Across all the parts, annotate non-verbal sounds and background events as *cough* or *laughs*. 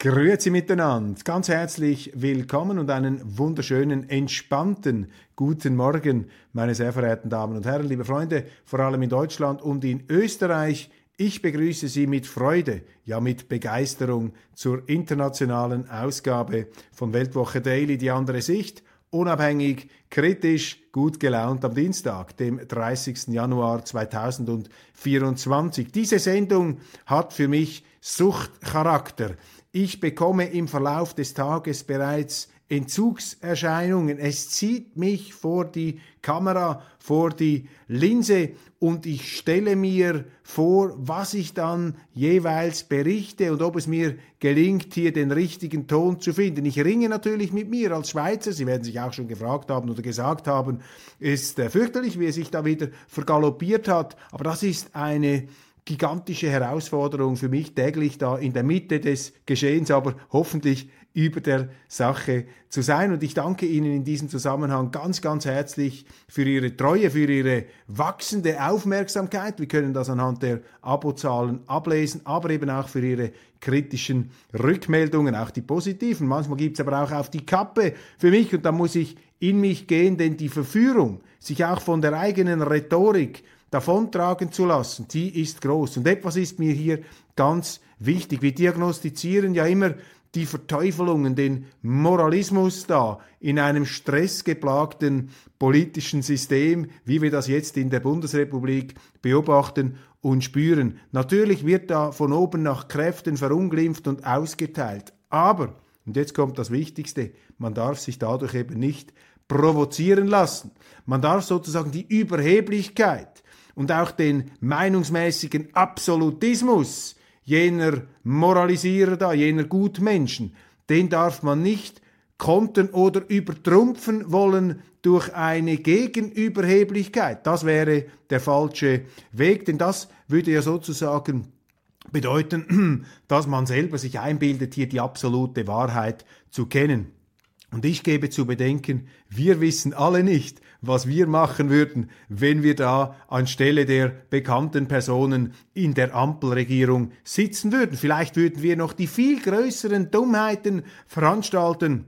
Grüezi miteinander, ganz herzlich willkommen und einen wunderschönen, entspannten guten Morgen, meine sehr verehrten Damen und Herren, liebe Freunde, vor allem in Deutschland und in Österreich. Ich begrüße Sie mit Freude, ja mit Begeisterung zur internationalen Ausgabe von Weltwoche Daily, die andere Sicht, unabhängig, kritisch, gut gelaunt am Dienstag, dem 30. Januar 2024. Diese Sendung hat für mich Suchtcharakter. Ich bekomme im Verlauf des Tages bereits Entzugserscheinungen. Es zieht mich vor die Kamera, vor die Linse und ich stelle mir vor, was ich dann jeweils berichte und ob es mir gelingt, hier den richtigen Ton zu finden. Ich ringe natürlich mit mir als Schweizer. Sie werden sich auch schon gefragt haben oder gesagt haben, ist äh, fürchterlich, wie er sich da wieder vergaloppiert hat. Aber das ist eine gigantische Herausforderung für mich, täglich da in der Mitte des Geschehens, aber hoffentlich über der Sache zu sein. Und ich danke Ihnen in diesem Zusammenhang ganz, ganz herzlich für Ihre Treue, für Ihre wachsende Aufmerksamkeit. Wir können das anhand der Abozahlen ablesen, aber eben auch für Ihre kritischen Rückmeldungen, auch die positiven. Manchmal gibt es aber auch auf die Kappe für mich und da muss ich in mich gehen, denn die Verführung, sich auch von der eigenen Rhetorik davontragen zu lassen, die ist groß. Und etwas ist mir hier ganz wichtig. Wir diagnostizieren ja immer die Verteufelungen, den Moralismus da in einem stressgeplagten politischen System, wie wir das jetzt in der Bundesrepublik beobachten und spüren. Natürlich wird da von oben nach Kräften verunglimpft und ausgeteilt. Aber, und jetzt kommt das Wichtigste, man darf sich dadurch eben nicht provozieren lassen. Man darf sozusagen die Überheblichkeit und auch den meinungsmäßigen Absolutismus jener Moralisierer da, jener Gutmenschen, den darf man nicht kontern oder übertrumpfen wollen durch eine Gegenüberheblichkeit. Das wäre der falsche Weg, denn das würde ja sozusagen bedeuten, *clears throat* dass man selber sich einbildet, hier die absolute Wahrheit zu kennen. Und ich gebe zu bedenken, wir wissen alle nicht, was wir machen würden, wenn wir da anstelle der bekannten Personen in der Ampelregierung sitzen würden. Vielleicht würden wir noch die viel größeren Dummheiten veranstalten.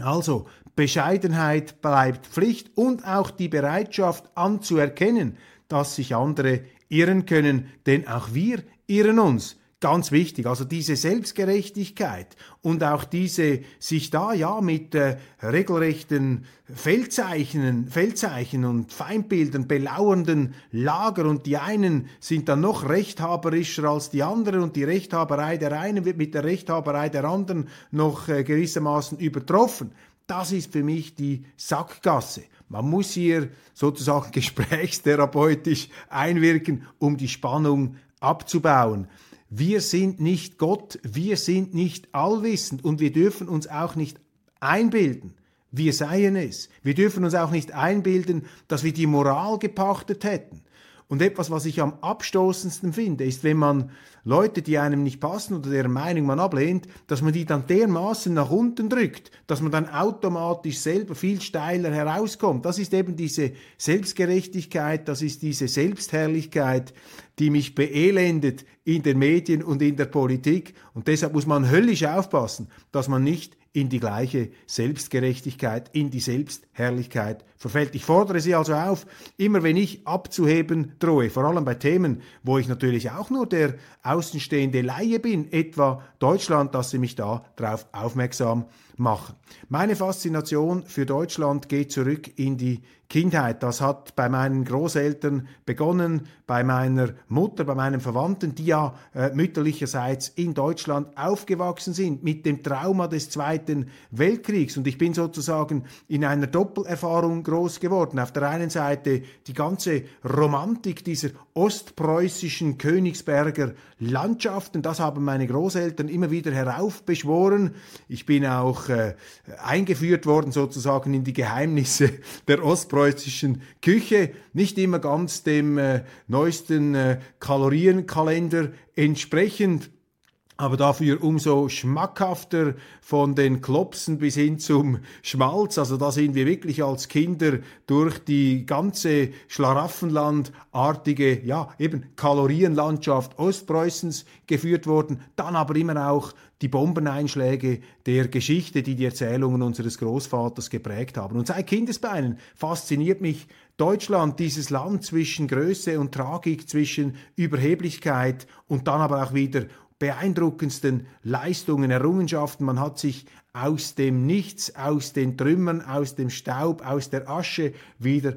Also, Bescheidenheit bleibt Pflicht und auch die Bereitschaft anzuerkennen, dass sich andere irren können, denn auch wir irren uns. Ganz wichtig, also diese Selbstgerechtigkeit und auch diese sich da ja mit äh, regelrechten Feldzeichen, Feldzeichen und Feindbildern belauernden Lager und die einen sind dann noch rechthaberischer als die anderen und die Rechthaberei der einen wird mit der Rechthaberei der anderen noch äh, gewissermaßen übertroffen. Das ist für mich die Sackgasse. Man muss hier sozusagen *laughs* gesprächstherapeutisch einwirken, um die Spannung abzubauen. Wir sind nicht Gott, wir sind nicht allwissend und wir dürfen uns auch nicht einbilden, wir seien es. Wir dürfen uns auch nicht einbilden, dass wir die Moral gepachtet hätten. Und etwas, was ich am abstoßendsten finde, ist, wenn man Leute, die einem nicht passen oder deren Meinung man ablehnt, dass man die dann dermaßen nach unten drückt, dass man dann automatisch selber viel steiler herauskommt. Das ist eben diese Selbstgerechtigkeit, das ist diese Selbstherrlichkeit, die mich beelendet in den Medien und in der Politik. Und deshalb muss man höllisch aufpassen, dass man nicht in die gleiche Selbstgerechtigkeit, in die Selbstherrlichkeit verfällt. Ich fordere Sie also auf, immer wenn ich abzuheben drohe, vor allem bei Themen, wo ich natürlich auch nur der außenstehende Laie bin, etwa Deutschland, dass Sie mich da darauf aufmerksam machen. Meine Faszination für Deutschland geht zurück in die Kindheit. Das hat bei meinen Großeltern begonnen, bei meiner Mutter, bei meinen Verwandten, die ja äh, mütterlicherseits in Deutschland aufgewachsen sind, mit dem Trauma des Zweiten Weltkriegs. Und ich bin sozusagen in einer Doppelerfahrung groß geworden. Auf der einen Seite die ganze Romantik dieser ostpreußischen Königsberger Landschaften, das haben meine Großeltern immer wieder heraufbeschworen. Ich bin auch äh, eingeführt worden sozusagen in die Geheimnisse *laughs* der ostpreußischen Küche, nicht immer ganz dem äh, neuesten äh, Kalorienkalender entsprechend aber dafür umso schmackhafter von den Klopsen bis hin zum Schmalz. Also da sind wir wirklich als Kinder durch die ganze Schlaraffenlandartige, ja, eben Kalorienlandschaft Ostpreußens geführt worden, dann aber immer auch die Bombeneinschläge der Geschichte, die die Erzählungen unseres Großvaters geprägt haben. Und seit Kindesbeinen fasziniert mich Deutschland, dieses Land zwischen Größe und Tragik, zwischen Überheblichkeit und dann aber auch wieder beeindruckendsten Leistungen, Errungenschaften. Man hat sich aus dem Nichts, aus den Trümmern, aus dem Staub, aus der Asche wieder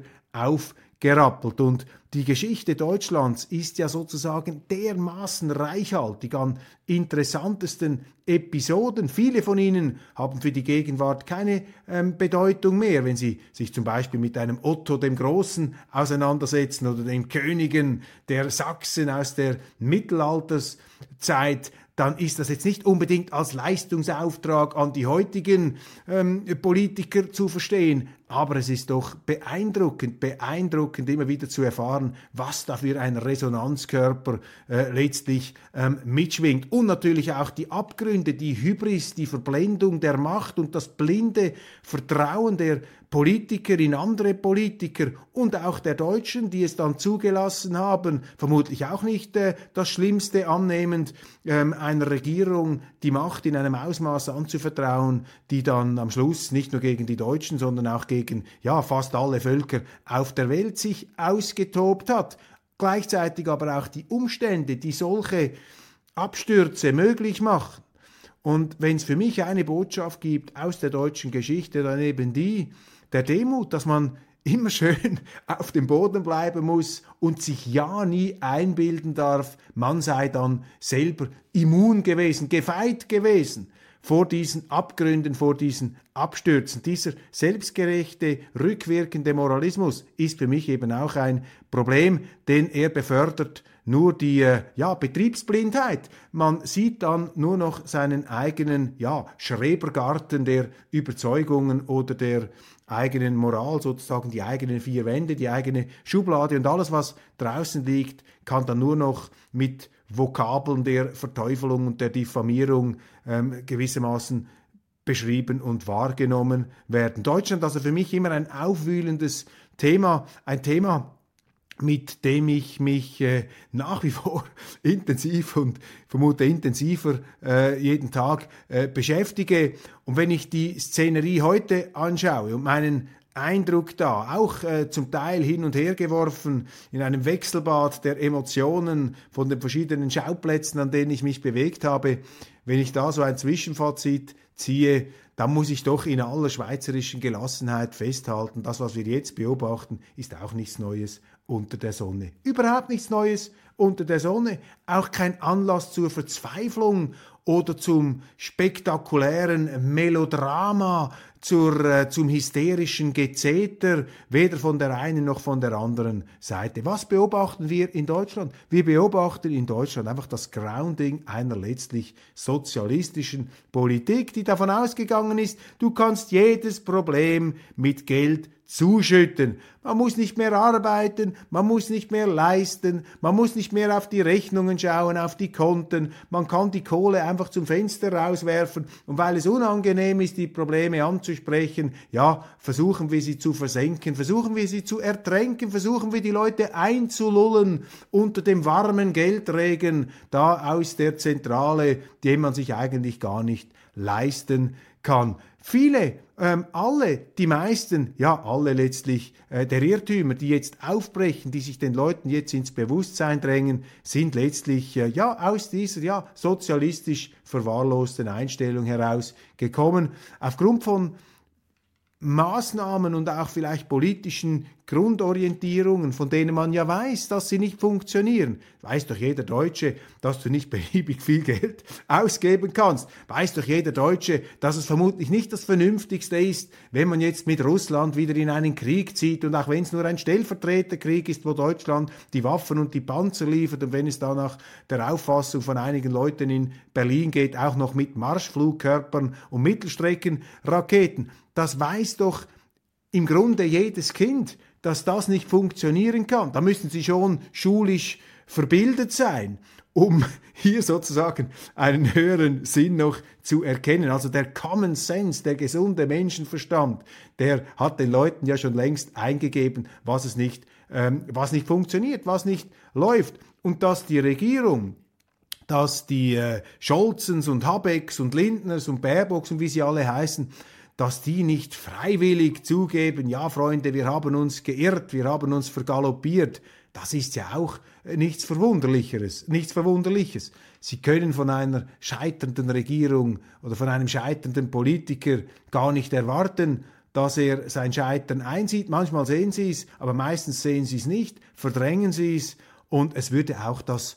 aufgerappelt. Und die Geschichte Deutschlands ist ja sozusagen dermaßen reichhaltig an interessantesten Episoden. Viele von ihnen haben für die Gegenwart keine ähm, Bedeutung mehr, wenn sie sich zum Beispiel mit einem Otto dem Großen auseinandersetzen oder den Königen der Sachsen aus der Mittelalterszeit dann ist das jetzt nicht unbedingt als Leistungsauftrag an die heutigen ähm, Politiker zu verstehen, aber es ist doch beeindruckend, beeindruckend immer wieder zu erfahren, was da für ein Resonanzkörper äh, letztlich ähm, mitschwingt. Und natürlich auch die Abgründe, die Hybris, die Verblendung der Macht und das blinde Vertrauen der Politiker in andere Politiker und auch der Deutschen, die es dann zugelassen haben, vermutlich auch nicht äh, das Schlimmste annehmend, ähm, einer Regierung die Macht in einem Ausmaß anzuvertrauen, die dann am Schluss nicht nur gegen die Deutschen, sondern auch gegen ja, fast alle Völker auf der Welt sich ausgetobt hat. Gleichzeitig aber auch die Umstände, die solche Abstürze möglich machen. Und wenn es für mich eine Botschaft gibt aus der deutschen Geschichte, dann eben die, der Demut, dass man *laughs* immer schön auf dem Boden bleiben muss und sich ja nie einbilden darf, man sei dann selber immun gewesen, gefeit gewesen vor diesen Abgründen, vor diesen Abstürzen. Dieser selbstgerechte, rückwirkende Moralismus ist für mich eben auch ein Problem, denn er befördert nur die äh, ja, Betriebsblindheit. Man sieht dann nur noch seinen eigenen ja, Schrebergarten der Überzeugungen oder der eigenen Moral, sozusagen die eigenen vier Wände, die eigene Schublade und alles, was draußen liegt, kann dann nur noch mit Vokabeln der Verteufelung und der Diffamierung ähm, gewissermaßen beschrieben und wahrgenommen werden. Deutschland also für mich immer ein aufwühlendes Thema, ein Thema, mit dem ich mich äh, nach wie vor *laughs* intensiv und vermute intensiver äh, jeden Tag äh, beschäftige. Und wenn ich die Szenerie heute anschaue und meinen Eindruck da, auch äh, zum Teil hin und her geworfen in einem Wechselbad der Emotionen von den verschiedenen Schauplätzen, an denen ich mich bewegt habe, wenn ich da so ein Zwischenfazit ziehe, dann muss ich doch in aller schweizerischen Gelassenheit festhalten, das, was wir jetzt beobachten, ist auch nichts Neues unter der Sonne. Überhaupt nichts Neues unter der Sonne. Auch kein Anlass zur Verzweiflung oder zum spektakulären Melodrama, zur, äh, zum hysterischen Gezeter, weder von der einen noch von der anderen Seite. Was beobachten wir in Deutschland? Wir beobachten in Deutschland einfach das Grounding einer letztlich sozialistischen Politik, die davon ausgegangen ist, du kannst jedes Problem mit Geld zuschütten. Man muss nicht mehr arbeiten, man muss nicht mehr leisten, man muss nicht mehr auf die Rechnungen schauen, auf die Konten, man kann die Kohle einfach zum Fenster rauswerfen und weil es unangenehm ist, die Probleme anzusprechen, ja, versuchen wir sie zu versenken, versuchen wir sie zu ertränken, versuchen wir die Leute einzulullen unter dem warmen Geldregen da aus der Zentrale, den man sich eigentlich gar nicht leisten kann. Viele, ähm, alle, die meisten, ja, alle letztlich äh, der Irrtümer, die jetzt aufbrechen, die sich den Leuten jetzt ins Bewusstsein drängen, sind letztlich äh, ja aus dieser ja sozialistisch verwahrlosten Einstellung heraus gekommen. Aufgrund von Maßnahmen und auch vielleicht politischen Grundorientierungen, von denen man ja weiß, dass sie nicht funktionieren. Weiß doch jeder Deutsche, dass du nicht *laughs* beliebig viel Geld ausgeben kannst. Weiß doch jeder Deutsche, dass es vermutlich nicht das Vernünftigste ist, wenn man jetzt mit Russland wieder in einen Krieg zieht und auch wenn es nur ein Stellvertreterkrieg ist, wo Deutschland die Waffen und die Panzer liefert und wenn es da nach der Auffassung von einigen Leuten in Berlin geht, auch noch mit Marschflugkörpern und Mittelstreckenraketen das weiß doch im Grunde jedes Kind, dass das nicht funktionieren kann. Da müssen sie schon schulisch verbildet sein, um *laughs* hier sozusagen einen höheren Sinn noch zu erkennen. Also der Common Sense, der gesunde Menschenverstand, der hat den Leuten ja schon längst eingegeben, was es nicht, ähm, was nicht funktioniert, was nicht läuft. Und dass die Regierung dass die äh, Scholzens und Habecks und Lindners und Baerbocks und wie sie alle heißen, dass die nicht freiwillig zugeben, ja Freunde, wir haben uns geirrt, wir haben uns vergaloppiert, das ist ja auch nichts Verwunderlicheres, nichts Verwunderliches. Sie können von einer scheiternden Regierung oder von einem scheiternden Politiker gar nicht erwarten, dass er sein Scheitern einsieht. Manchmal sehen Sie es, aber meistens sehen Sie es nicht, verdrängen Sie es und es würde auch das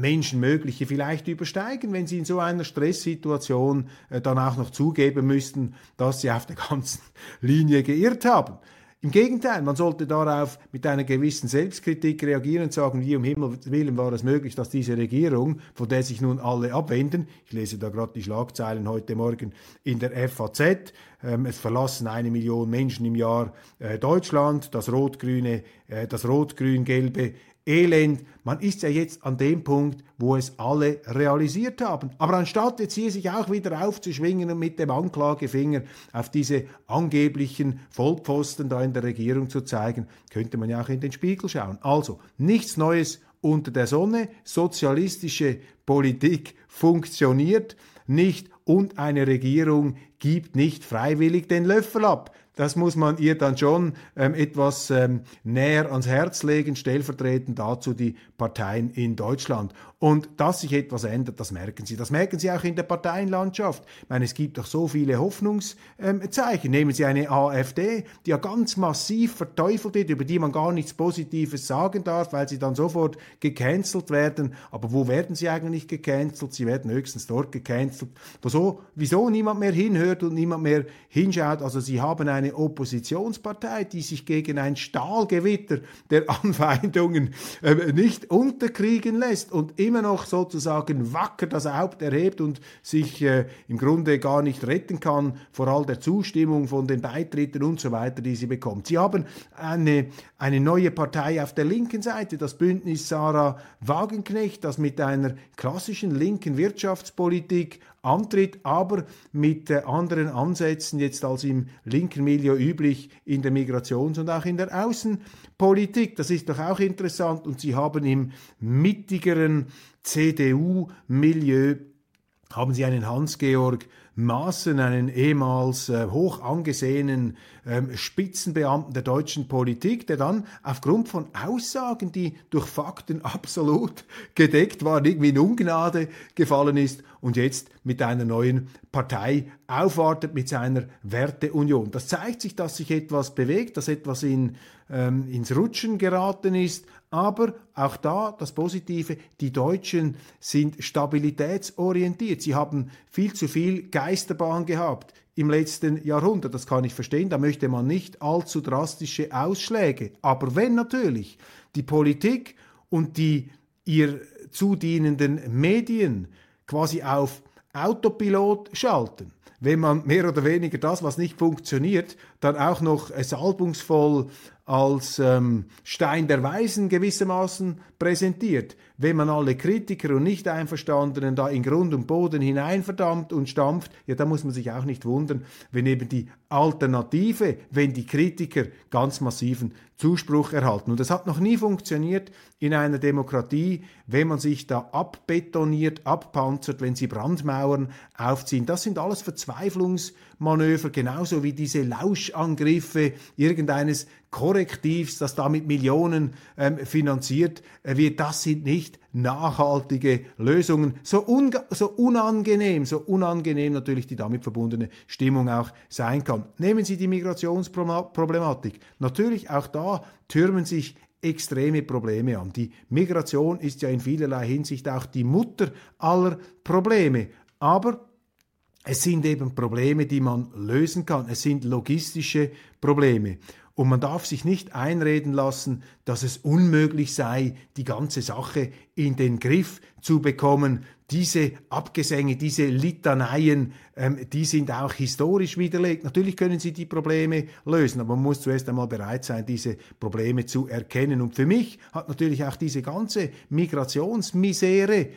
Menschenmögliche vielleicht übersteigen, wenn sie in so einer Stresssituation äh, dann auch noch zugeben müssten, dass sie auf der ganzen *laughs* Linie geirrt haben. Im Gegenteil, man sollte darauf mit einer gewissen Selbstkritik reagieren und sagen, wie um Himmels Willen war es möglich, dass diese Regierung, von der sich nun alle abwenden, ich lese da gerade die Schlagzeilen heute Morgen in der FAZ, ähm, es verlassen eine Million Menschen im Jahr äh, Deutschland, das rot-grüne, äh, das rot-grün-gelbe Elend. Man ist ja jetzt an dem Punkt, wo es alle realisiert haben. Aber anstatt jetzt hier sich auch wieder aufzuschwingen und mit dem Anklagefinger auf diese angeblichen Vollpfosten da in der Regierung zu zeigen, könnte man ja auch in den Spiegel schauen. Also, nichts Neues unter der Sonne. Sozialistische Politik funktioniert nicht und eine Regierung gibt nicht freiwillig den Löffel ab. Das muss man ihr dann schon ähm, etwas ähm, näher ans Herz legen, stellvertretend dazu die Parteien in Deutschland. Und dass sich etwas ändert, das merken Sie. Das merken Sie auch in der Parteienlandschaft. Ich meine, es gibt doch so viele Hoffnungszeichen. Nehmen Sie eine AfD, die ja ganz massiv verteufelt wird, über die man gar nichts Positives sagen darf, weil sie dann sofort gecancelt werden. Aber wo werden sie eigentlich gecancelt? Sie werden höchstens dort gecancelt, wo so, wieso niemand mehr hinhört und niemand mehr hinschaut. Also Sie haben eine Oppositionspartei, die sich gegen ein Stahlgewitter der Anfeindungen äh, nicht unterkriegen lässt und immer noch sozusagen wacker das Haupt erhebt und sich äh, im Grunde gar nicht retten kann vor all der Zustimmung von den Beitritten und so weiter, die sie bekommt. Sie haben eine, eine neue Partei auf der linken Seite, das Bündnis Sarah Wagenknecht, das mit einer klassischen linken Wirtschaftspolitik antritt, aber mit äh, anderen Ansätzen jetzt als im linken Milieu üblich in der Migrations- und auch in der Außenpolitik. Das ist doch auch interessant und sie haben im mittigeren CDU-Milieu haben sie einen Hans-Georg Maaßen, einen ehemals äh, hoch angesehenen ähm, Spitzenbeamten der deutschen Politik, der dann aufgrund von Aussagen, die durch Fakten absolut *laughs* gedeckt waren, irgendwie in Ungnade gefallen ist und jetzt mit einer neuen Partei aufwartet mit seiner Werteunion. Das zeigt sich, dass sich etwas bewegt, dass etwas in, ähm, ins Rutschen geraten ist, aber auch da das Positive, die Deutschen sind stabilitätsorientiert. Sie haben viel zu viel Geisterbahn gehabt im letzten Jahrhundert. Das kann ich verstehen. Da möchte man nicht allzu drastische Ausschläge. Aber wenn natürlich die Politik und die ihr zudienenden Medien quasi auf Autopilot schalten, wenn man mehr oder weniger das, was nicht funktioniert, dann auch noch salbungsvoll als ähm, Stein der Weisen gewissermaßen präsentiert. Wenn man alle Kritiker und Nicht-Einverstandenen da in Grund und Boden hineinverdammt und stampft, ja, da muss man sich auch nicht wundern, wenn eben die Alternative, wenn die Kritiker ganz massiven Zuspruch erhalten. Und das hat noch nie funktioniert in einer Demokratie, wenn man sich da abbetoniert, abpanzert, wenn sie Brandmauern aufziehen. Das sind alles Verzweiflungsmanöver, genauso wie diese Lauschangriffe irgendeines Korrektivs, das da mit Millionen ähm, finanziert wird, das sind nicht nachhaltige Lösungen. So, so unangenehm, so unangenehm natürlich die damit verbundene Stimmung auch sein kann. Nehmen Sie die Migrationsproblematik. Natürlich auch da türmen sich extreme Probleme an. Die Migration ist ja in vielerlei Hinsicht auch die Mutter aller Probleme. Aber es sind eben Probleme, die man lösen kann. Es sind logistische Probleme. Und man darf sich nicht einreden lassen, dass es unmöglich sei, die ganze Sache in den Griff zu bekommen. Diese Abgesänge, diese Litaneien, ähm, die sind auch historisch widerlegt. Natürlich können sie die Probleme lösen, aber man muss zuerst einmal bereit sein, diese Probleme zu erkennen. Und für mich hat natürlich auch diese ganze Migrationsmisere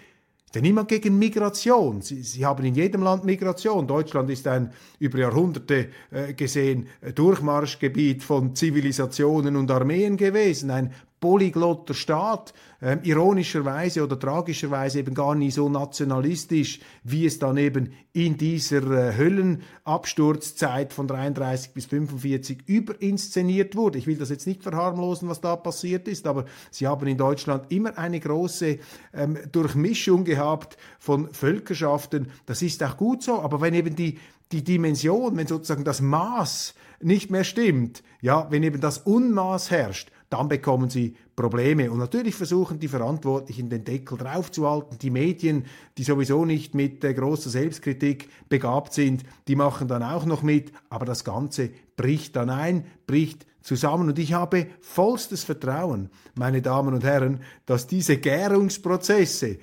denn niemand gegen Migration. Sie, Sie, haben in jedem Land Migration. Deutschland ist ein über Jahrhunderte äh, gesehen äh, Durchmarschgebiet von Zivilisationen und Armeen gewesen, ein polyglotter Staat, äh, ironischerweise oder tragischerweise eben gar nie so nationalistisch, wie es dann eben in dieser äh, Höllenabsturzzeit von 33 bis 45 überinszeniert wurde. Ich will das jetzt nicht verharmlosen, was da passiert ist, aber sie haben in Deutschland immer eine große ähm, Durchmischung gehabt von Völkerschaften. Das ist auch gut so, aber wenn eben die die Dimension, wenn sozusagen das Maß nicht mehr stimmt, ja, wenn eben das Unmaß herrscht, dann bekommen sie Probleme. Und natürlich versuchen die Verantwortlichen den Deckel draufzuhalten. Die Medien, die sowieso nicht mit äh, großer Selbstkritik begabt sind, die machen dann auch noch mit. Aber das Ganze bricht dann ein, bricht zusammen. Und ich habe vollstes Vertrauen, meine Damen und Herren, dass diese Gärungsprozesse,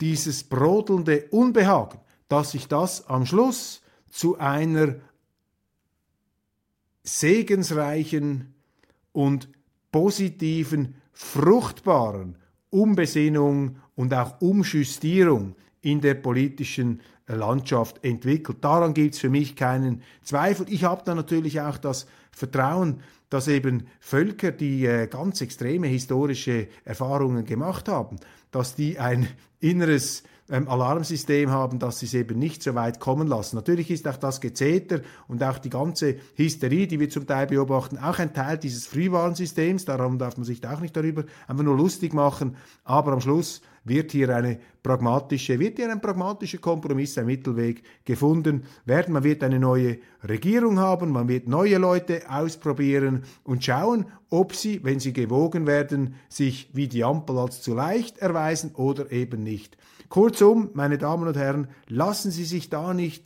dieses brodelnde Unbehagen, dass sich das am Schluss zu einer segensreichen und positiven, fruchtbaren Umbesinnung und auch Umjustierung in der politischen Landschaft entwickelt. Daran gibt es für mich keinen Zweifel. Ich habe da natürlich auch das Vertrauen, dass eben Völker, die äh, ganz extreme historische Erfahrungen gemacht haben, dass die ein inneres ähm, Alarmsystem haben, dass sie es eben nicht so weit kommen lassen. Natürlich ist auch das Gezeter und auch die ganze Hysterie, die wir zum Teil beobachten, auch ein Teil dieses Frühwarnsystems. Darum darf man sich auch nicht darüber einfach nur lustig machen. Aber am Schluss wird hier eine pragmatische, wird hier ein pragmatischer Kompromiss, ein Mittelweg gefunden werden. Man wird eine neue Regierung haben, man wird neue Leute ausprobieren und schauen, ob sie, wenn sie gewogen werden, sich wie die Ampel als zu leicht erweisen oder eben nicht. Kurzum, meine Damen und Herren, lassen Sie sich da nicht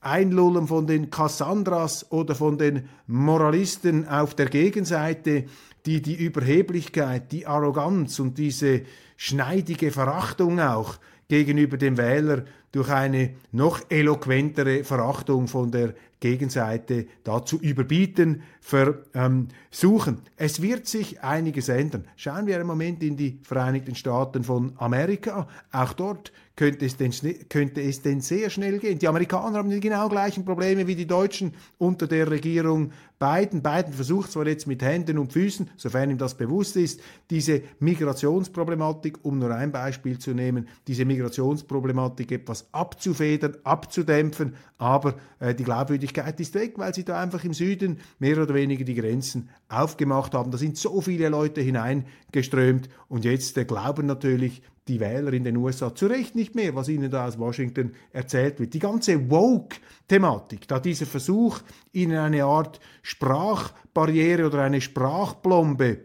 einlullen von den Cassandras oder von den Moralisten auf der Gegenseite, die die Überheblichkeit, die Arroganz und diese schneidige Verachtung auch gegenüber dem Wähler durch eine noch eloquentere Verachtung von der Gegenseite dazu überbieten versuchen. es wird sich einiges ändern. Schauen wir einen Moment in die Vereinigten Staaten von Amerika. Auch dort könnte es, denn, könnte es denn sehr schnell gehen. Die Amerikaner haben die genau gleichen Probleme wie die Deutschen unter der Regierung Biden. Biden versucht zwar jetzt mit Händen und Füßen, sofern ihm das bewusst ist, diese Migrationsproblematik, um nur ein Beispiel zu nehmen, diese Migrationsproblematik etwas abzufedern, abzudämpfen, aber äh, die Glaubwürdigkeit ist weg, weil sie da einfach im Süden mehr oder weniger die Grenzen aufgemacht haben. Da sind so viele Leute hineingeströmt und jetzt äh, glauben natürlich die Wähler in den USA zu Recht nicht mehr, was ihnen da aus Washington erzählt wird. Die ganze Woke-Thematik, da dieser Versuch, ihnen eine Art Sprachbarriere oder eine Sprachplombe,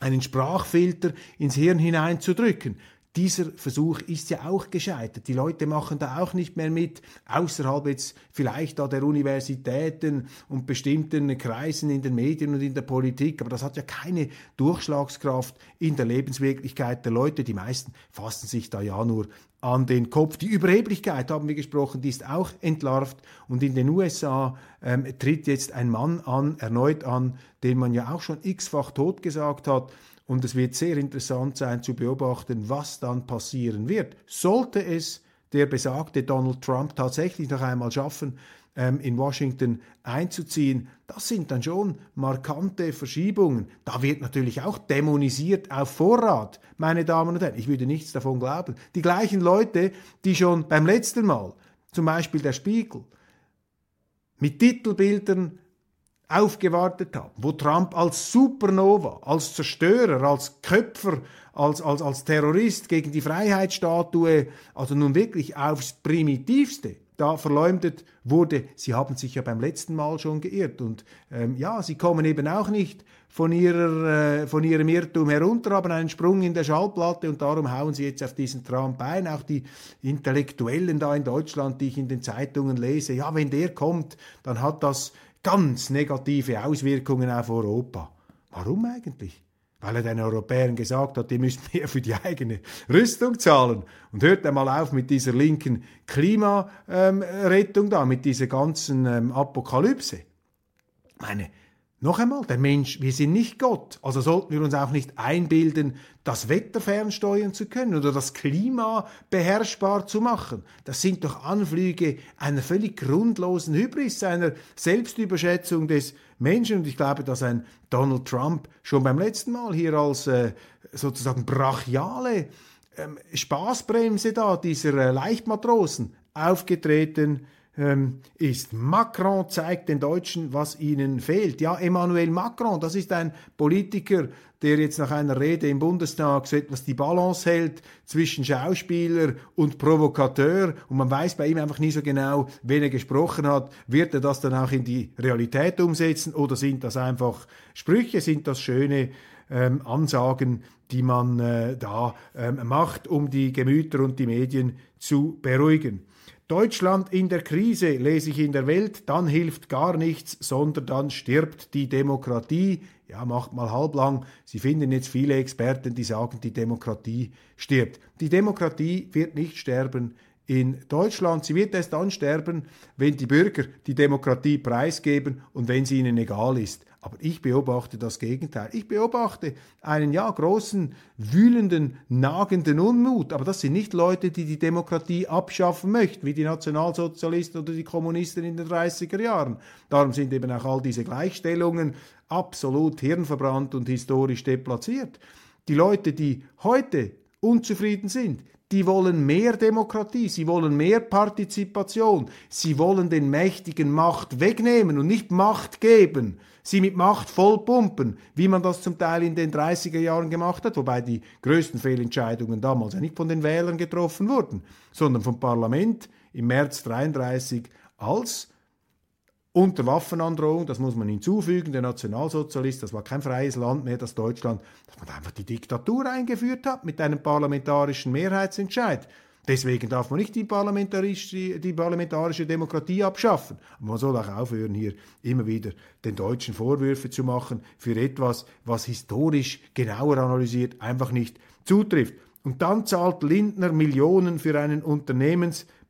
einen Sprachfilter ins Hirn hineinzudrücken, dieser Versuch ist ja auch gescheitert. Die Leute machen da auch nicht mehr mit, außerhalb jetzt vielleicht da der Universitäten und bestimmten Kreisen in den Medien und in der Politik. Aber das hat ja keine Durchschlagskraft in der Lebenswirklichkeit der Leute. Die meisten fassen sich da ja nur an den Kopf. Die Überheblichkeit, haben wir gesprochen, die ist auch entlarvt. Und in den USA ähm, tritt jetzt ein Mann an, erneut an, den man ja auch schon x-fach totgesagt hat und es wird sehr interessant sein zu beobachten, was dann passieren wird. Sollte es der besagte Donald Trump tatsächlich noch einmal schaffen, ähm, in Washington einzuziehen, das sind dann schon markante Verschiebungen. Da wird natürlich auch dämonisiert auf Vorrat, meine Damen und Herren. Ich würde nichts davon glauben. Die gleichen Leute, die schon beim letzten Mal, zum Beispiel der Spiegel, mit Titelbildern aufgewartet haben, wo Trump als Supernova, als Zerstörer, als Köpfer, als, als, als Terrorist gegen die Freiheitsstatue, also nun wirklich aufs Primitivste da verleumdet wurde. Sie haben sich ja beim letzten Mal schon geirrt und ähm, ja, sie kommen eben auch nicht von, ihrer, äh, von ihrem Irrtum herunter, haben einen Sprung in der Schallplatte und darum hauen sie jetzt auf diesen Trump ein. Auch die Intellektuellen da in Deutschland, die ich in den Zeitungen lese, ja, wenn der kommt, dann hat das ganz negative Auswirkungen auf Europa. Warum eigentlich? Weil er den Europäern gesagt hat, die müssen mehr für die eigene Rüstung zahlen. Und hört einmal auf mit dieser linken Klimarettung ähm, da, mit dieser ganzen ähm, Apokalypse. Meine, noch einmal, der Mensch, wir sind nicht Gott, also sollten wir uns auch nicht einbilden, das Wetter fernsteuern zu können oder das Klima beherrschbar zu machen. Das sind doch Anflüge einer völlig grundlosen Hybris, einer Selbstüberschätzung des Menschen. Und ich glaube, dass ein Donald Trump schon beim letzten Mal hier als äh, sozusagen brachiale ähm, Spaßbremse da dieser äh, Leichtmatrosen aufgetreten ähm, ist. Macron zeigt den Deutschen, was ihnen fehlt. Ja, Emmanuel Macron, das ist ein Politiker, der jetzt nach einer Rede im Bundestag so etwas die Balance hält zwischen Schauspieler und Provokateur und man weiß bei ihm einfach nie so genau, wen er gesprochen hat. Wird er das dann auch in die Realität umsetzen oder sind das einfach Sprüche, sind das schöne ähm, Ansagen, die man äh, da ähm, macht, um die Gemüter und die Medien zu beruhigen. Deutschland in der Krise, lese ich in der Welt, dann hilft gar nichts, sondern dann stirbt die Demokratie. Ja, macht mal halblang. Sie finden jetzt viele Experten, die sagen, die Demokratie stirbt. Die Demokratie wird nicht sterben in Deutschland. Sie wird erst dann sterben, wenn die Bürger die Demokratie preisgeben und wenn sie ihnen egal ist. Aber ich beobachte das Gegenteil. Ich beobachte einen ja großen, wühlenden, nagenden Unmut. Aber das sind nicht Leute, die die Demokratie abschaffen möchten, wie die Nationalsozialisten oder die Kommunisten in den 30er Jahren. Darum sind eben auch all diese Gleichstellungen absolut hirnverbrannt und historisch deplatziert. Die Leute, die heute unzufrieden sind, die wollen mehr Demokratie, sie wollen mehr Partizipation, sie wollen den Mächtigen Macht wegnehmen und nicht Macht geben sie mit Macht vollpumpen, wie man das zum Teil in den 30er Jahren gemacht hat, wobei die größten Fehlentscheidungen damals ja nicht von den Wählern getroffen wurden, sondern vom Parlament im März 33 als unter Waffenandrohung, das muss man hinzufügen, der Nationalsozialist, das war kein freies Land mehr, das Deutschland, dass man einfach die Diktatur eingeführt hat mit einem parlamentarischen Mehrheitsentscheid. Deswegen darf man nicht die parlamentarische, die parlamentarische Demokratie abschaffen. Man soll auch aufhören, hier immer wieder den Deutschen Vorwürfe zu machen für etwas, was historisch genauer analysiert einfach nicht zutrifft. Und dann zahlt Lindner Millionen für einen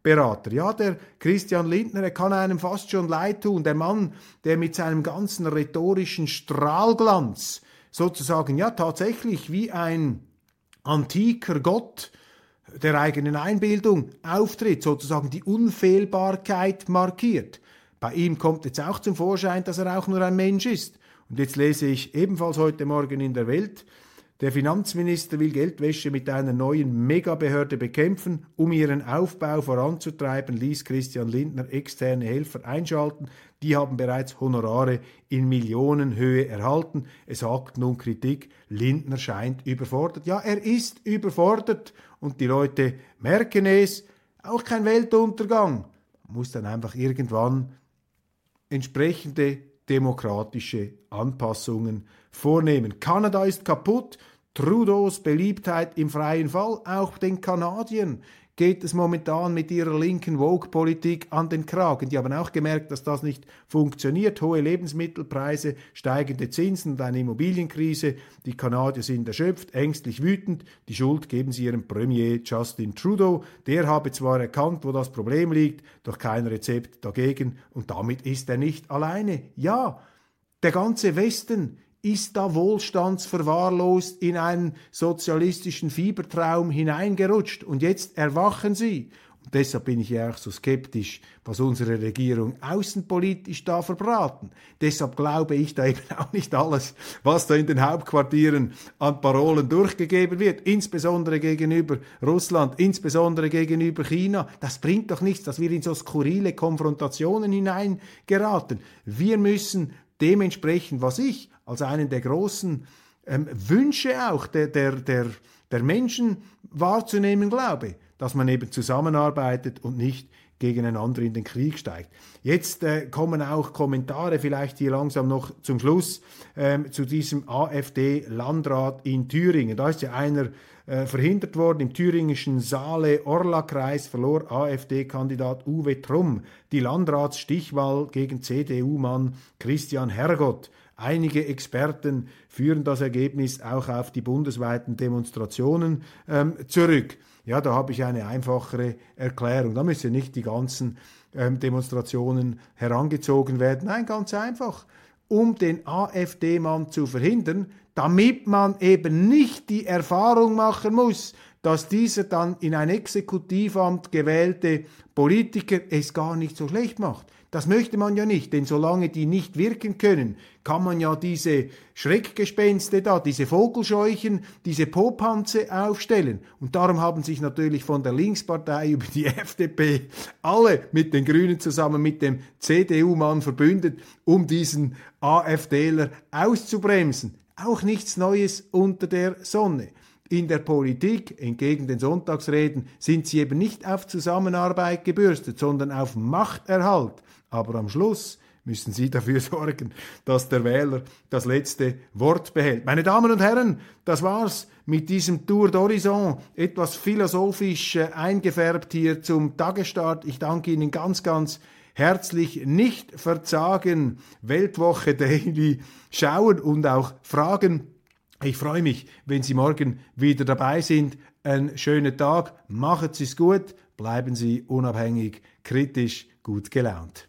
Unternehmensberater. Ja, der Christian Lindner, er kann einem fast schon leid tun. Der Mann, der mit seinem ganzen rhetorischen Strahlglanz sozusagen, ja, tatsächlich wie ein antiker Gott der eigenen Einbildung auftritt, sozusagen die Unfehlbarkeit markiert. Bei ihm kommt jetzt auch zum Vorschein, dass er auch nur ein Mensch ist. Und jetzt lese ich ebenfalls heute Morgen in der Welt, der Finanzminister will Geldwäsche mit einer neuen Megabehörde bekämpfen. Um ihren Aufbau voranzutreiben, ließ Christian Lindner externe Helfer einschalten. Die haben bereits Honorare in Millionenhöhe erhalten. Es sagt nun Kritik, Lindner scheint überfordert. Ja, er ist überfordert und die Leute merken es. Auch kein Weltuntergang. Man muss dann einfach irgendwann entsprechende demokratische Anpassungen vornehmen. Kanada ist kaputt. Trudeaus Beliebtheit im freien Fall, auch den Kanadiern geht es momentan mit ihrer linken Vogue-Politik an den Kragen. Die haben auch gemerkt, dass das nicht funktioniert. Hohe Lebensmittelpreise, steigende Zinsen und eine Immobilienkrise. Die Kanadier sind erschöpft, ängstlich wütend. Die Schuld geben sie ihrem Premier Justin Trudeau. Der habe zwar erkannt, wo das Problem liegt, doch kein Rezept dagegen. Und damit ist er nicht alleine. Ja, der ganze Westen ist da wohlstandsverwahrlost in einen sozialistischen Fiebertraum hineingerutscht und jetzt erwachen sie. Und deshalb bin ich ja auch so skeptisch, was unsere Regierung außenpolitisch da verbraten. Deshalb glaube ich da eben auch nicht alles, was da in den Hauptquartieren an Parolen durchgegeben wird, insbesondere gegenüber Russland, insbesondere gegenüber China. Das bringt doch nichts, dass wir in so skurrile Konfrontationen hineingeraten. Wir müssen dementsprechend, was ich als einen der großen ähm, Wünsche auch der, der, der, der Menschen wahrzunehmen glaube, dass man eben zusammenarbeitet und nicht gegeneinander in den Krieg steigt. Jetzt äh, kommen auch Kommentare vielleicht hier langsam noch zum Schluss ähm, zu diesem AfD-Landrat in Thüringen. Da ist ja einer äh, verhindert worden. Im thüringischen Saale-Orla-Kreis verlor AfD-Kandidat Uwe Trumm die Landratsstichwahl gegen CDU-Mann Christian Hergott. Einige Experten führen das Ergebnis auch auf die bundesweiten Demonstrationen ähm, zurück. Ja, da habe ich eine einfachere Erklärung. Da müssen nicht die ganzen ähm, Demonstrationen herangezogen werden. Nein, ganz einfach. Um den AfD-Mann zu verhindern, damit man eben nicht die Erfahrung machen muss, dass dieser dann in ein Exekutivamt gewählte Politiker es gar nicht so schlecht macht. Das möchte man ja nicht, denn solange die nicht wirken können, kann man ja diese Schreckgespenste da, diese Vogelscheuchen, diese Popanze aufstellen. Und darum haben sich natürlich von der Linkspartei über die *laughs* FDP alle mit den Grünen zusammen mit dem CDU-Mann verbündet, um diesen AfDler auszubremsen. Auch nichts Neues unter der Sonne. In der Politik, entgegen den Sonntagsreden, sind sie eben nicht auf Zusammenarbeit gebürstet, sondern auf Machterhalt. Aber am Schluss müssen Sie *laughs* dafür sorgen, dass der Wähler das letzte Wort behält. Meine Damen und Herren, das war's mit diesem Tour d'Horizon, etwas philosophisch äh, eingefärbt hier zum Tagesstart. Ich danke Ihnen ganz, ganz herzlich. Nicht verzagen, Weltwoche Daily schauen und auch fragen. Ich freue mich, wenn Sie morgen wieder dabei sind. Ein schöner Tag, machen Sie es gut, bleiben Sie unabhängig, kritisch, gut gelaunt.